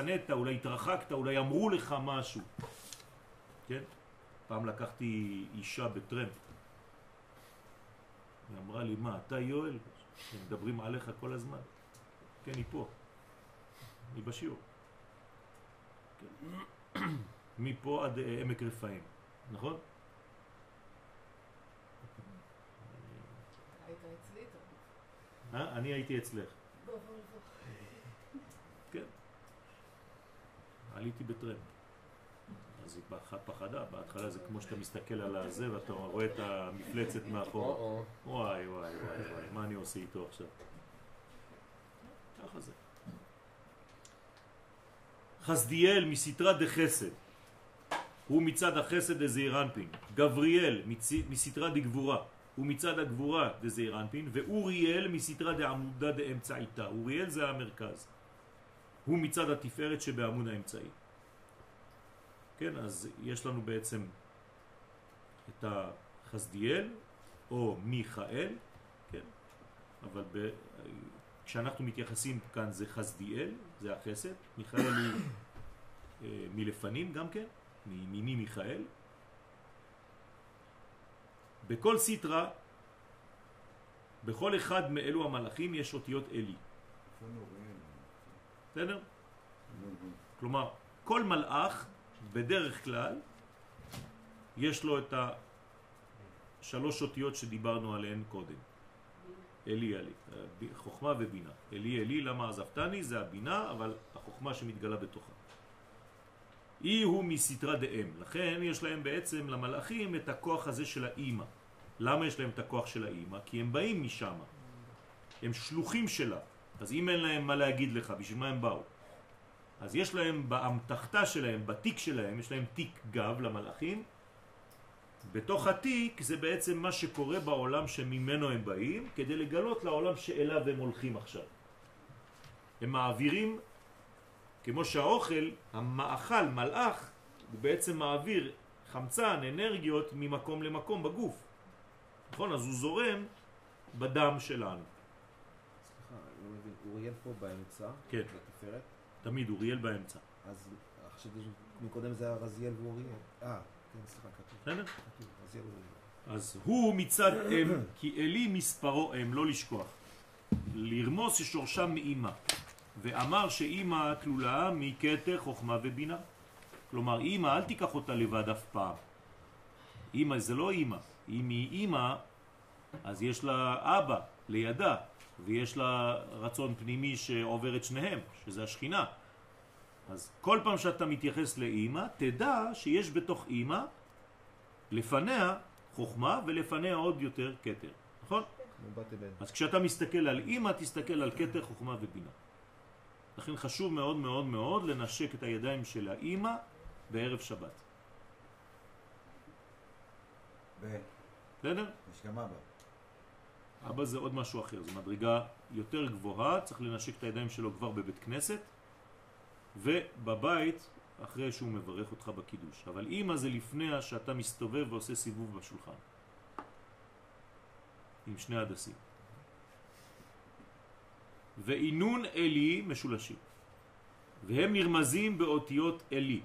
שנאת, אולי התרחקת, אולי אמרו לך משהו. כן? פעם לקחתי אישה בטרמפ. היא אמרה לי, מה, אתה יואל? הם מדברים עליך כל הזמן. כן, היא פה. היא בשיעור. כן. מפה עד אה, עמק רפאים, נכון? אה? אני הייתי אצלך. עליתי בטרמפ. אז היא פח- פחדה, בהתחלה זה כמו שאתה מסתכל על הזה ואתה רואה את המפלצת מאחורה. או-או. וואי וואי וואי וואי, מה אני עושה איתו עכשיו? ככה זה. חסדיאל מסתרה דחסד, הוא מצד החסד דזעיר אנפין, גבריאל מסתרה דגבורה, הוא מצד הגבורה דזעיר אנפין, ואוריאל מסתרה דעמודה דאמצעיתה, אוריאל זה המרכז, הוא מצד התפארת שבעמוד האמצעי. כן, אז יש לנו בעצם את החסדיאל, או מיכאל, כן, אבל ב... כשאנחנו מתייחסים כאן זה חסדיאל, זה החסד, מיכאל הוא אה, מלפנים גם כן, מימיני מיכאל. בכל סטרה, בכל אחד מאלו המלאכים יש אותיות אלי, בסדר? כלומר, כל מלאך בדרך כלל יש לו את השלוש אותיות שדיברנו עליהן קודם. אלי אלי, חוכמה ובינה. אלי אלי למה עזבתני זה הבינה, אבל החוכמה שמתגלה בתוכה. אי הוא מסתרה דאם, לכן יש להם בעצם למלאכים את הכוח הזה של האימא. למה יש להם את הכוח של האימא? כי הם באים משם. הם שלוחים שלה. אז אם אין להם מה להגיד לך, בשביל מה הם באו? אז יש להם באמתחתה שלהם, בתיק שלהם, יש להם תיק גב למלאכים. בתוך התיק זה בעצם מה שקורה בעולם שממנו הם באים, כדי לגלות לעולם שאליו הם הולכים עכשיו. הם מעבירים, כמו שהאוכל, המאכל, מלאך, הוא בעצם מעביר חמצן, אנרגיות, ממקום למקום בגוף. נכון? אז הוא זורם בדם שלנו. סליחה, אני לא מבין, אוריאל פה באמצע, כן. בתפארת, תמיד אוריאל באמצע. אז חשבתי מקודם זה היה רזיאל ואוריאל. אה, כן, סליחה, כתוב. בסדר? כתוב, רזיאל ואוריאל. אז הוא מצד אם, כי אלי מספרו אם, לא לשכוח. לרמוס ששורשם מאימא. ואמר שאימא תלולה מכתר חוכמה ובינה. כלומר, אימא, אל תיקח אותה לבד אף פעם. אימא זה לא אימא. אם היא אימא, אז יש לה אבא לידה, ויש לה רצון פנימי שעובר את שניהם, שזה השכינה. אז כל פעם שאתה מתייחס לאימא, תדע שיש בתוך אימא, לפניה חוכמה ולפניה עוד יותר כתר, נכון? אז כשאתה מסתכל על אימא, תסתכל על כתר חוכמה ובינה. לכן חשוב מאוד מאוד מאוד לנשק את הידיים של האימא בערב שבת. בסדר? גם אבא. אבא זה עוד משהו אחר, זו מדרגה יותר גבוהה, צריך לנשק את הידיים שלו כבר בבית כנסת ובבית אחרי שהוא מברך אותך בקידוש. אבל אימא זה לפני שאתה מסתובב ועושה סיבוב בשולחן. עם שני הדסים. ואינון אלי משולשים. והם נרמזים באותיות אלי.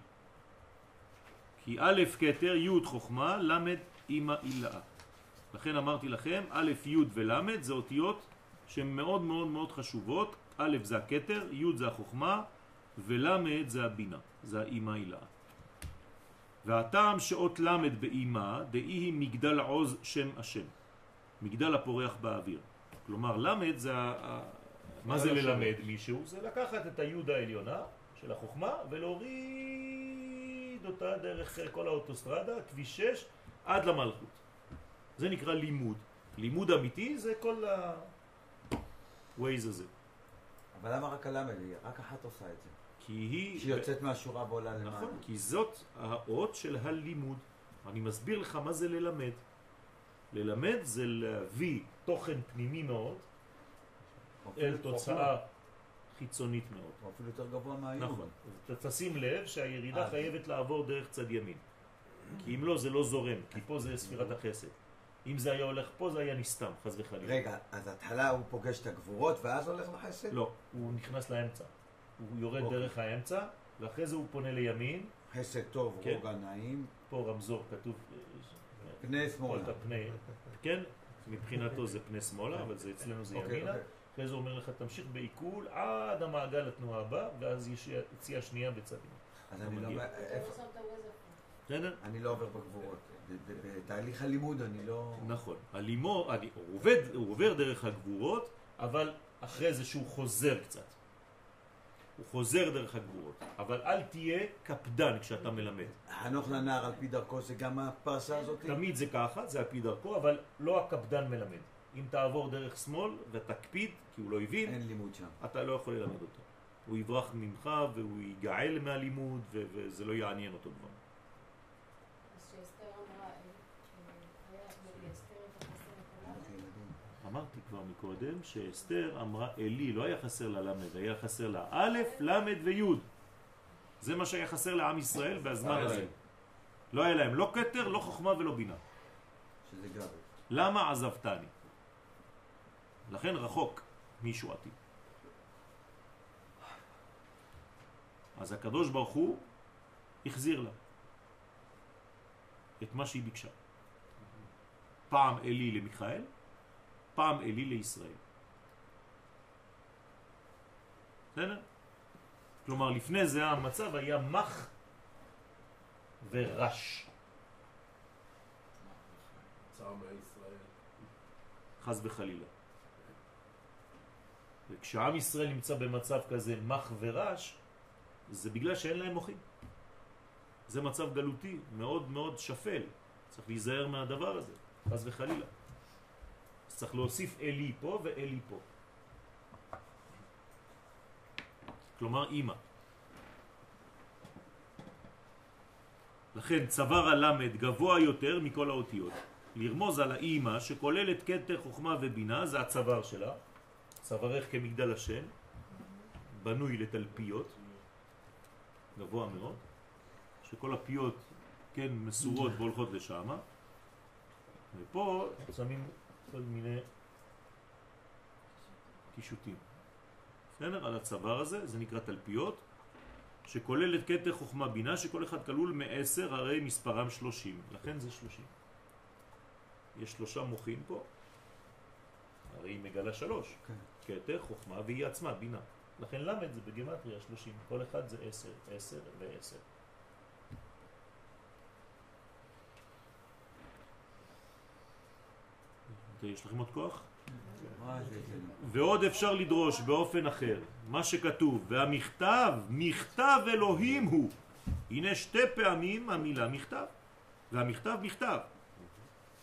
כי א' כתר, י' חוכמה, ל' אימא אילאה. לכן אמרתי לכם, א', י' ול' זה אותיות שהן מאוד מאוד מאוד חשובות. א' זה הכתר, י' זה החוכמה, ול' זה הבינה, זה האימא הילאה. והטעם שאות ל' באימא, דאי היא מגדל עוז שם השם. מגדל הפורח באוויר. כלומר, ל' זה... מה זה ללמד מישהו? זה לקחת את היוד העליונה של החוכמה ולהוריד אותה דרך כל האוטוסטרדה, כביש 6, עד למלכות. זה נקרא לימוד. לימוד אמיתי זה כל ה-Waze הזה. אבל למה רק הלמד? רק אחת עושה את זה. כי היא... שהיא יוצאת מהשורה ועולה למעלה. נכון, כי זאת האות של הלימוד. אני מסביר לך מה זה ללמד. ללמד זה להביא תוכן פנימי מאוד או אפילו אל תוצאה חיצונית מאוד. או אפילו יותר גבוה מהיום. נכון. תשים לב שהירידה. חייבת לעבור דרך צד ימין. כי אם לא, זה לא זורם, כי פה זה ספירת החסד. אם זה היה הולך פה, זה היה נסתם, חס וחלילה. רגע, אז התחלה הוא פוגש את הגבורות ואז הולך לחסד? לא, הוא נכנס לאמצע. הוא יורד אוקיי. דרך האמצע, ואחרי זה הוא פונה לימין, חסד טוב, כן. רוגע נעים, פה רמזור כתוב, פני פה שמאלה. את הפני, כן? מבחינתו זה פני שמאלה, אבל זה אצלנו זה אוקיי, ימינה. אוקיי. אחרי זה הוא אומר לך תמשיך בעיכול עד המעגל התנועה הבא, ואז יש יציאה שנייה בצד ימין. אז אני לא... מגיע. איפה- בסדר? אני לא עובר בגבורות. בתהליך הלימוד אני לא... נכון. הלימור, אני- הוא עובד, הוא עובר דרך הגבורות, אבל אחרי זה שהוא חוזר קצת. הוא חוזר דרך הגבורות. אבל אל תהיה קפדן כשאתה מלמד. חנוך לנער על פי דרכו זה גם הפרשה הזאת? תמיד זה ככה, זה על פי דרכו, אבל לא הקפדן מלמד. אם תעבור דרך שמאל ותקפיד, כי הוא לא הבין, אין לימוד שם. אתה לא יכול ללמד אותו. הוא יברח ממך והוא ייגעל מהלימוד וזה לא יעניין אותו כבר. אמרתי כבר מקודם שאסתר אמרה אלי, לא היה חסר לה למד, היה חסר לה א', למד וי'. זה מה שהיה חסר לעם ישראל בזמן אה, הזה. לא היה להם לא כתר, לא חוכמה ולא בינה. שזה גבי. למה עזבתני? לכן רחוק מישועתי. אז הקדוש ברוך הוא החזיר לה את מה שהיא ביקשה. פעם אלי למיכאל, פעם אלי לישראל. בסדר? כלומר, לפני זה המצב היה מח ורש. חז וחלילה. וכשעם ישראל נמצא במצב כזה מח ורש, זה בגלל שאין להם מוחים. זה מצב גלותי, מאוד מאוד שפל. צריך להיזהר מהדבר הזה, חז וחלילה. צריך להוסיף אלי פה ואלי פה. כלומר אימא. לכן צוואר הלמד גבוה יותר מכל האותיות. לרמוז על האימא שכוללת כתר חוכמה ובינה, זה הצוואר שלה, צווארך כמגדל השם, בנוי לתלפיות, גבוה מאוד, שכל הפיות, כן, מסורות והולכות לשם, ופה שמים כל מיני קישוטים. בסדר? על הצוואר הזה, זה נקרא תלפיות, שכוללת כתר חוכמה בינה, שכל אחד כלול מעשר, הרי מספרם שלושים, לכן זה שלושים. יש שלושה מוחים פה, הרי היא מגלה שלוש. כן. כתר, חוכמה, והיא עצמה, בינה. לכן למד זה בגימטריה שלושים. כל אחד זה עשר, עשר ועשר. יש לכם עוד כוח? זה? ועוד אפשר לדרוש באופן אחר, מה שכתוב, והמכתב, מכתב אלוהים הוא. הנה שתי פעמים המילה מכתב, והמכתב מכתב.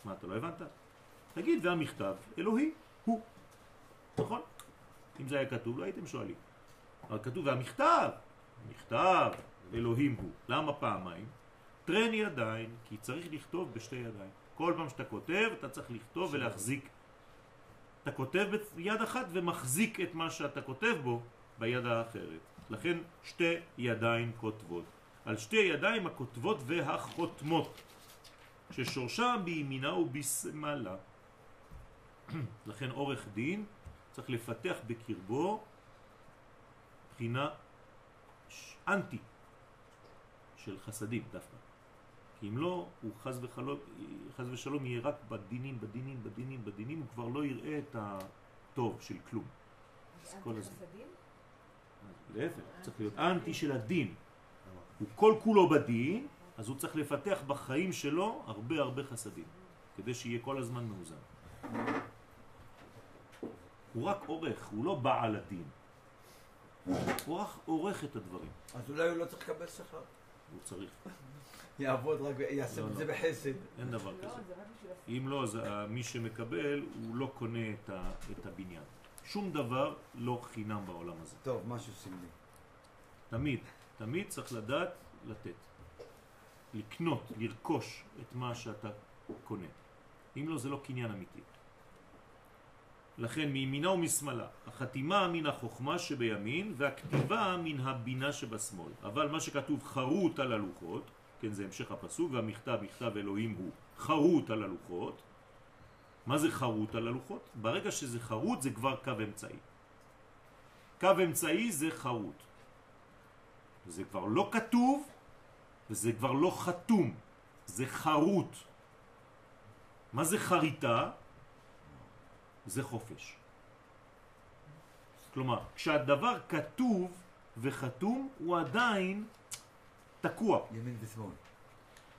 מה, אתה לא הבנת? תגיד, והמכתב אלוהי הוא. נכון? אם זה היה כתוב, לא הייתם שואלים. אבל כתוב, והמכתב, מכתב אלוהים הוא. למה פעמיים? טרן ידיים, כי צריך לכתוב בשתי ידיים. כל פעם שאתה כותב, אתה צריך לכתוב ולהחזיק אתה כותב ביד אחת ומחזיק את מה שאתה כותב בו ביד האחרת. לכן שתי ידיים כותבות. על שתי ידיים הכותבות והחותמות, ששורשם בימינה ובשמאלה. לכן עורך דין צריך לפתח בקרבו בחינה אנטי של חסדים דווקא. כי אם לא, הוא חז וחלום, חז ושלום יהיה רק בדינים, בדינים, בדינים, בדינים, הוא כבר לא יראה את הטוב של כלום. כל הזמן. להפך, צריך להיות אנטי של הדין. הוא כל כולו בדין, אז הוא צריך לפתח בחיים שלו הרבה הרבה חסדים, כדי שיהיה כל הזמן מאוזן. הוא רק עורך, הוא לא בעל הדין. הוא רק עורך את הדברים, אז אולי הוא לא צריך לקבל שכר. הוא צריך. יעבוד רק, יעשה לא, את לא. זה בחסד. אין דבר כזה. אם לא, אז ה- מי שמקבל, הוא לא קונה את, ה, את הבניין. שום דבר לא חינם בעולם הזה. טוב, משהו סמלי. תמיד, תמיד צריך לדעת לתת. לקנות, לרכוש את מה שאתה קונה. אם לא, זה לא קניין אמיתי. לכן מימינה ומשמאלה, החתימה מן החוכמה שבימין והכתיבה מן הבינה שבשמאל. אבל מה שכתוב חרוט על הלוחות, כן זה המשך הפסוק, והמכתב מכתב אלוהים הוא חרוט על הלוחות. מה זה חרוט על הלוחות? ברגע שזה חרוט זה כבר קו אמצעי. קו אמצעי זה חרוט. זה כבר לא כתוב וזה כבר לא חתום, זה חרוט. מה זה חריטה? זה חופש. כלומר, כשהדבר כתוב וחתום, הוא עדיין תקוע. ימין ושמאל.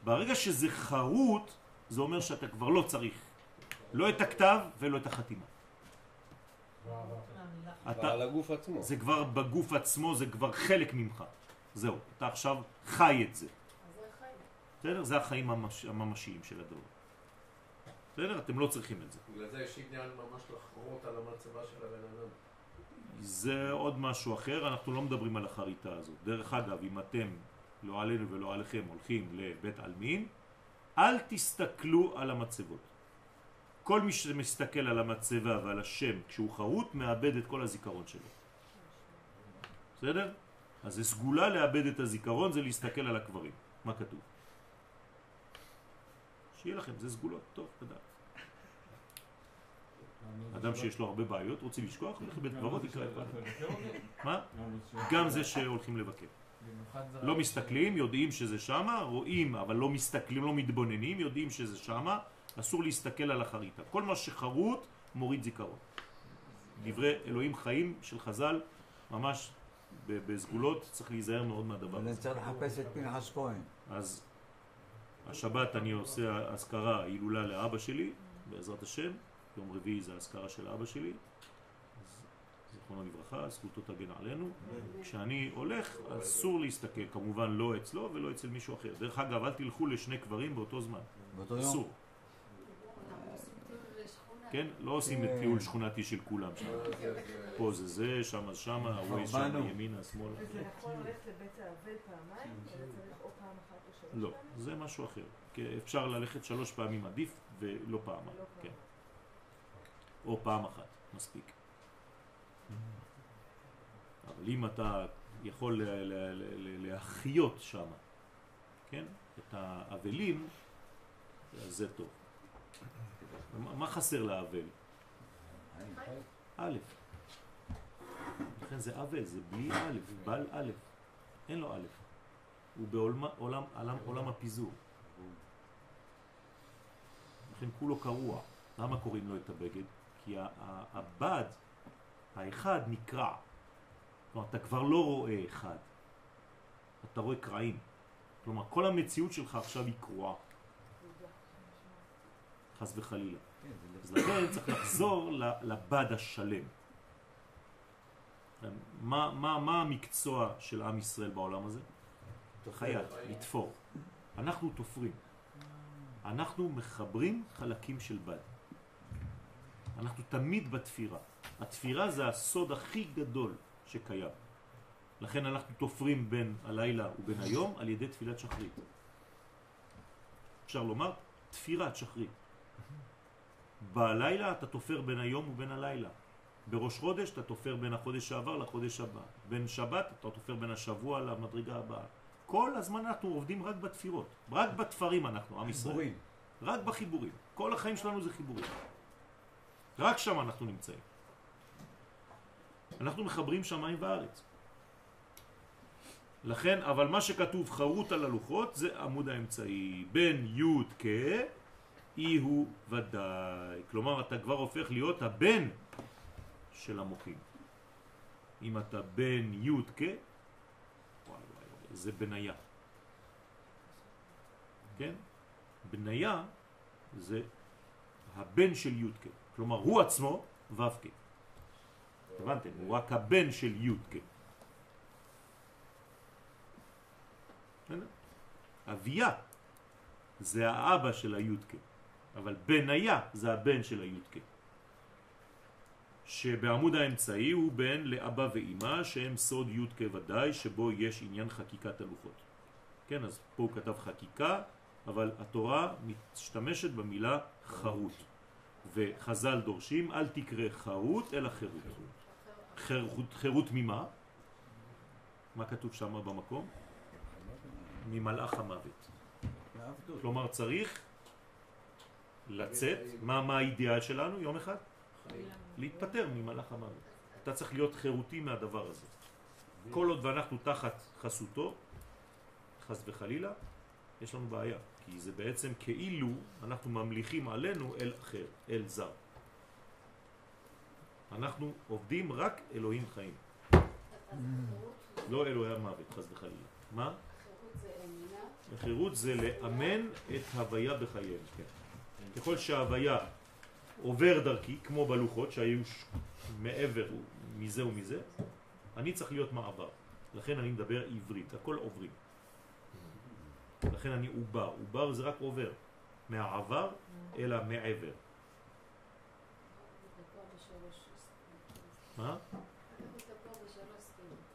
ברגע שזה חרוט, זה אומר שאתה כבר לא צריך לא את הכתב ולא את החתימה. אתה, ועל הגוף עצמו. זה כבר בגוף עצמו, זה כבר חלק ממך. זהו, אתה עכשיו חי את זה. בסדר? זה החיים הממש, הממשיים של הדור. בסדר? אתם לא צריכים את זה. בגלל זה יש עניין ממש לחרוט על המצבה של הבן אדם. זה עוד משהו אחר, אנחנו לא מדברים על החריטה הזאת. דרך אגב, אם אתם, לא עלינו ולא עליכם, הולכים לבית עלמין, אל תסתכלו על המצבות. כל מי שמסתכל על המצבה ועל השם כשהוא חרוט, מאבד את כל הזיכרון שלו. בסדר? אז זה סגולה לאבד את הזיכרון, זה להסתכל על הקברים. מה כתוב? שיהיה לכם, זה סגולות, טוב, לדעת. אדם שיש לו הרבה בעיות, רוצה לשכוח, הולך לבית קברות, יקרא את. מה? גם זה שהולכים לבקר. לא מסתכלים, יודעים שזה שמה, רואים, אבל לא מסתכלים, לא מתבוננים, יודעים שזה שמה, אסור להסתכל על החריטה. כל מה שחרוט מוריד זיכרון. דברי אלוהים חיים של חז"ל, ממש בסגולות, צריך להיזהר מאוד מהדבר הזה. צריך לחפש את פנחס כהן. אז השבת אני עושה אזכרה, הילולה לאבא שלי, בעזרת השם, יום רביעי זה האזכרה של אבא שלי, זיכרונו לברכה, זכותו תגן עלינו. כשאני הולך, אסור להסתכל, כמובן לא אצלו ולא אצל מישהו אחר. דרך אגב, אל תלכו לשני קברים באותו זמן, באותו יום. אסור. כן? לא עושים את טיול שכונתי של כולם שם. זה- זה- פה זה זה, שם זה שם, הווייז שם. ימינה, שמאלה. וזה יכול ללכת לבית האבל פעמיים, אלא צריך או פעם אחת או שלוש לא, פעמים? זה משהו אחר. כי אפשר ללכת שלוש פעמים עדיף ולא פעמיים. לא כן. או פעם אחת, מספיק. אבל אם אתה יכול להחיות שם, כן, את האבלים, אז זה טוב. מה- חסר לאבל? א'. לכן זה אבל, זה בלי א', בל א'. אין לו א'. הוא בעולם עולם, עולם, הפיזור. לכן כולו קרוע. למה קוראים לו את הבגד? כי ה- ה- הבד, האחד נקרע. כלומר, אתה כבר לא רואה אחד. אתה רואה קרעים. כלומר, כל המציאות שלך עכשיו היא קרועה, חס וחלילה. כן, אז לכן צריך לחזור לבד השלם. מה, מה, מה המקצוע של עם ישראל בעולם הזה? חייט, לתפור. אנחנו תופרים. אנחנו מחברים חלקים של בד. אנחנו תמיד בתפירה. התפירה זה הסוד הכי גדול שקיים. לכן אנחנו תופרים בין הלילה ובין היום על ידי תפילת שחרית. אפשר לומר תפירת שחרית. בלילה אתה תופר בין היום ובין הלילה. בראש חודש אתה תופר בין החודש שעבר לחודש הבא. בין שבת אתה תופר בין השבוע למדרגה הבאה. כל הזמן אנחנו עובדים רק בתפירות. רק בתפרים אנחנו, עם ישראל. חיבורים. רק בחיבורים. כל החיים שלנו זה חיבורים. רק שם אנחנו נמצאים. אנחנו מחברים שמיים וארץ. לכן, אבל מה שכתוב חרוט על הלוחות זה עמוד האמצעי. בין י' כ' אי הוא ודאי. כלומר, אתה כבר הופך להיות הבן של המוחים. אם אתה בן י' כ', וואי וואי וואי, זה בניה. כן? בניה זה הבן של י' כלומר הוא עצמו ו' כ'. הבנתם? הוא רק הבן של י' כ'. בסדר? אביה זה האבא של הי' כ', אבל בניה זה הבן של הי' כ'. שבעמוד האמצעי הוא בן לאבא ואימא שהם סוד י' כ' ודאי שבו יש עניין חקיקת הלוחות. כן, אז פה הוא כתב חקיקה, אבל התורה משתמשת במילה חרוט. וחז"ל דורשים, אל תקרא חרוט אלא. חירות, חירות ממה? מה כתוב שם במקום? ממלאך המוות. כלומר צריך לצאת, מה, מה האידיאל שלנו יום אחד? להתפטר ממלאך המוות. אתה צריך להיות חירותי מהדבר הזה. כל עוד ואנחנו תחת חסותו, חס וחלילה, יש לנו בעיה. כי זה בעצם כאילו אנחנו ממליכים עלינו אל אחר, אל זר. אנחנו עובדים רק אלוהים חיים, לא אלוהי המוות, חס וחלילה. מה? החירות זה לאמן את הוויה בחייהם, כן. ככל שההוויה עובר דרכי, כמו בלוחות שהיו מעבר מזה ומזה, אני צריך להיות מעבר. לכן אני מדבר עברית, הכל עוברים. לכן אני עובר, עובר זה רק עובר, מהעבר אל המעבר. מה?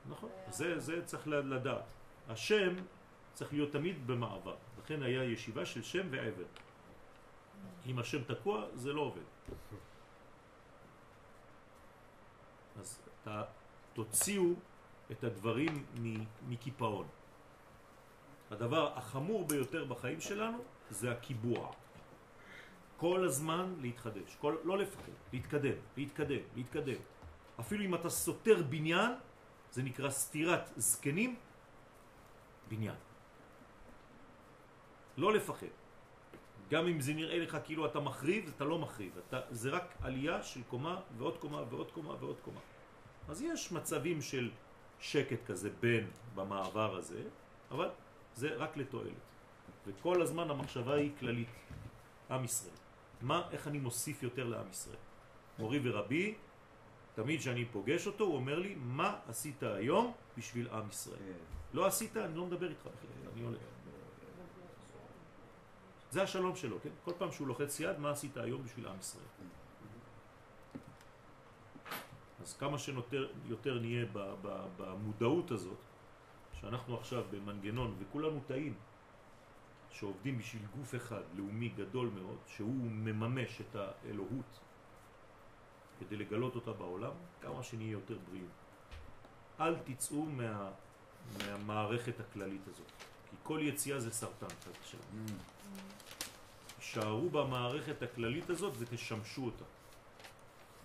נכון, זה, זה צריך לדעת. השם צריך להיות תמיד במעבר, לכן היה ישיבה של שם ועבר. אם השם תקוע, זה לא עובד. אז ת, תוציאו את הדברים מקיפאון. הדבר החמור ביותר בחיים שלנו זה הקיבוע. כל הזמן להתחדש, כל, לא לפחד, להתקדם, להתקדם, להתקדם. אפילו אם אתה סותר בניין, זה נקרא סתירת זקנים, בניין. לא לפחד. גם אם זה נראה לך כאילו אתה מחריב, אתה לא מחריב. אתה, זה רק עלייה של קומה ועוד קומה ועוד קומה ועוד קומה. אז יש מצבים של שקט כזה בין במעבר הזה, אבל זה רק לתועלת. וכל הזמן המחשבה היא כללית. עם ישראל. מה, איך אני מוסיף יותר לעם ישראל? מורי ורבי, תמיד כשאני פוגש אותו, הוא אומר לי, מה עשית היום בשביל עם ישראל? לא עשית, אני לא מדבר איתך בכלל, אני הולך. זה השלום שלו, כן? כל פעם שהוא לוחץ יד, מה עשית היום בשביל עם ישראל? אז כמה שיותר יותר נהיה במודעות הזאת, שאנחנו עכשיו במנגנון, וכולנו טעים, שעובדים בשביל גוף אחד, לאומי גדול מאוד, שהוא מממש את האלוהות כדי לגלות אותה בעולם, כמה שנהיה יותר בריאים. אל תצאו מה, מהמערכת הכללית הזאת, כי כל יציאה זה סרטן, חס ושלום. שערו במערכת הכללית הזאת ותשמשו אותה.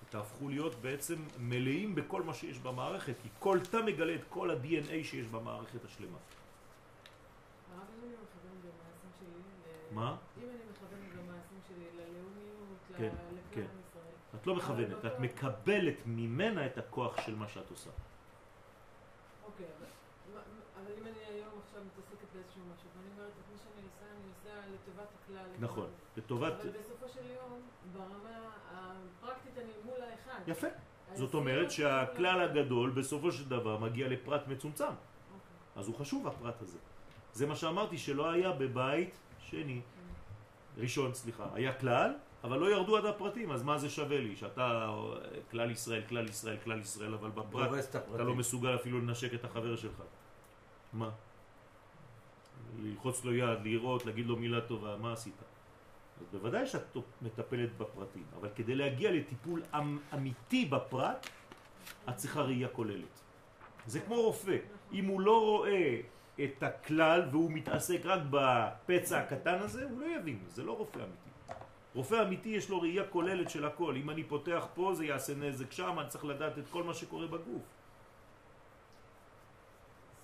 תהפכו להיות בעצם מלאים בכל מה שיש במערכת, כי כל תא מגלה את כל ה-DNA שיש במערכת השלמה. מה? אם אני מכוונת במעשים שלי ללאומיות, כן, כן. את לא מכוונת, את מקבלת ממנה את הכוח של מה שאת עושה. אוקיי, אבל אם אני היום עכשיו מתעסקת באיזשהו משהו, ואני אומרת, את מה שאני עושה, אני עושה לטובת הכלל. נכון. לטובת... אבל בסופו של יום, ברמה הפרקטית אני מול האחד. יפה. זאת אומרת לא שהכלל. הגדול בסופו של דבר מגיע לפרט מצומצם. אוקיי. אז הוא חשוב הפרט הזה. זה מה שאמרתי שלא היה בבית שני, ראשון סליחה, היה כלל, אבל לא ירדו עד הפרטים, אז מה זה שווה לי? שאתה כלל ישראל, כלל ישראל, כלל ישראל, אבל בפרט אתה לא. מסוגל אפילו לנשק את החבר שלך. מה? ללחוץ לו יד, לראות, להגיד לו מילה טובה, מה עשית? אז בוודאי שאת מטפלת בפרטים, אבל כדי להגיע לטיפול אמ- אמיתי בפרט, את צריכה ראייה כוללת. זה כמו רופא, אם הוא לא רואה את הכלל והוא מתעסק רק בפצע הקטן הזה, הוא לא יבין, זה לא רופא אמיתי. רופא אמיתי יש לו ראייה כוללת של הכל, אם אני פותח פה זה יעשה נזק שם, אני צריך לדעת את כל מה שקורה בגוף.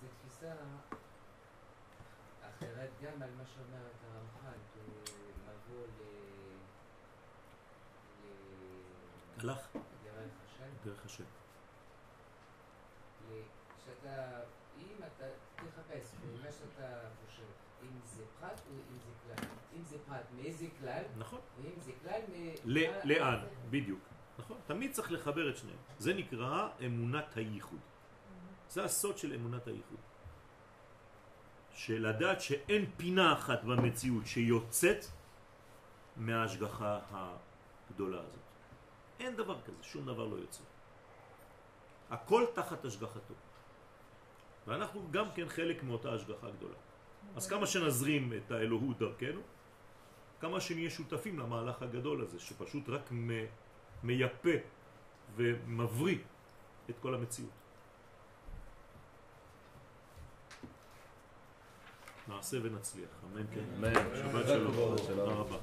זו תפיסה אחרת גם על מה שאומרת הרמח"ל, כי לבוא ל... הלך דרך השם, דרך השם. ל- שאתה, אם אתה תחפש במה שאתה חושב, אם זה פרט או אם זה כלל, אם זה פרט מאיזה כלל, נכון. ואם זה כלל מ... לאן, בדיוק. נכון. תמיד צריך לחבר את שניהם. זה נקרא אמונת הייחוד. זה הסוד של אמונת הייחוד. שלדעת שאין פינה אחת במציאות שיוצאת מההשגחה הגדולה הזאת. אין דבר כזה, שום דבר לא יוצא. הכל תחת השגחתו. ואנחנו גם כן חלק מאותה השגחה גדולה. אז כמה שנזרים את האלוהות דרכנו, כמה שנהיה שותפים למהלך הגדול הזה, שפשוט רק מייפה ומבריא את כל המציאות. נעשה ונצליח, אמן כן. אמן. שבת שלום. תודה רבה.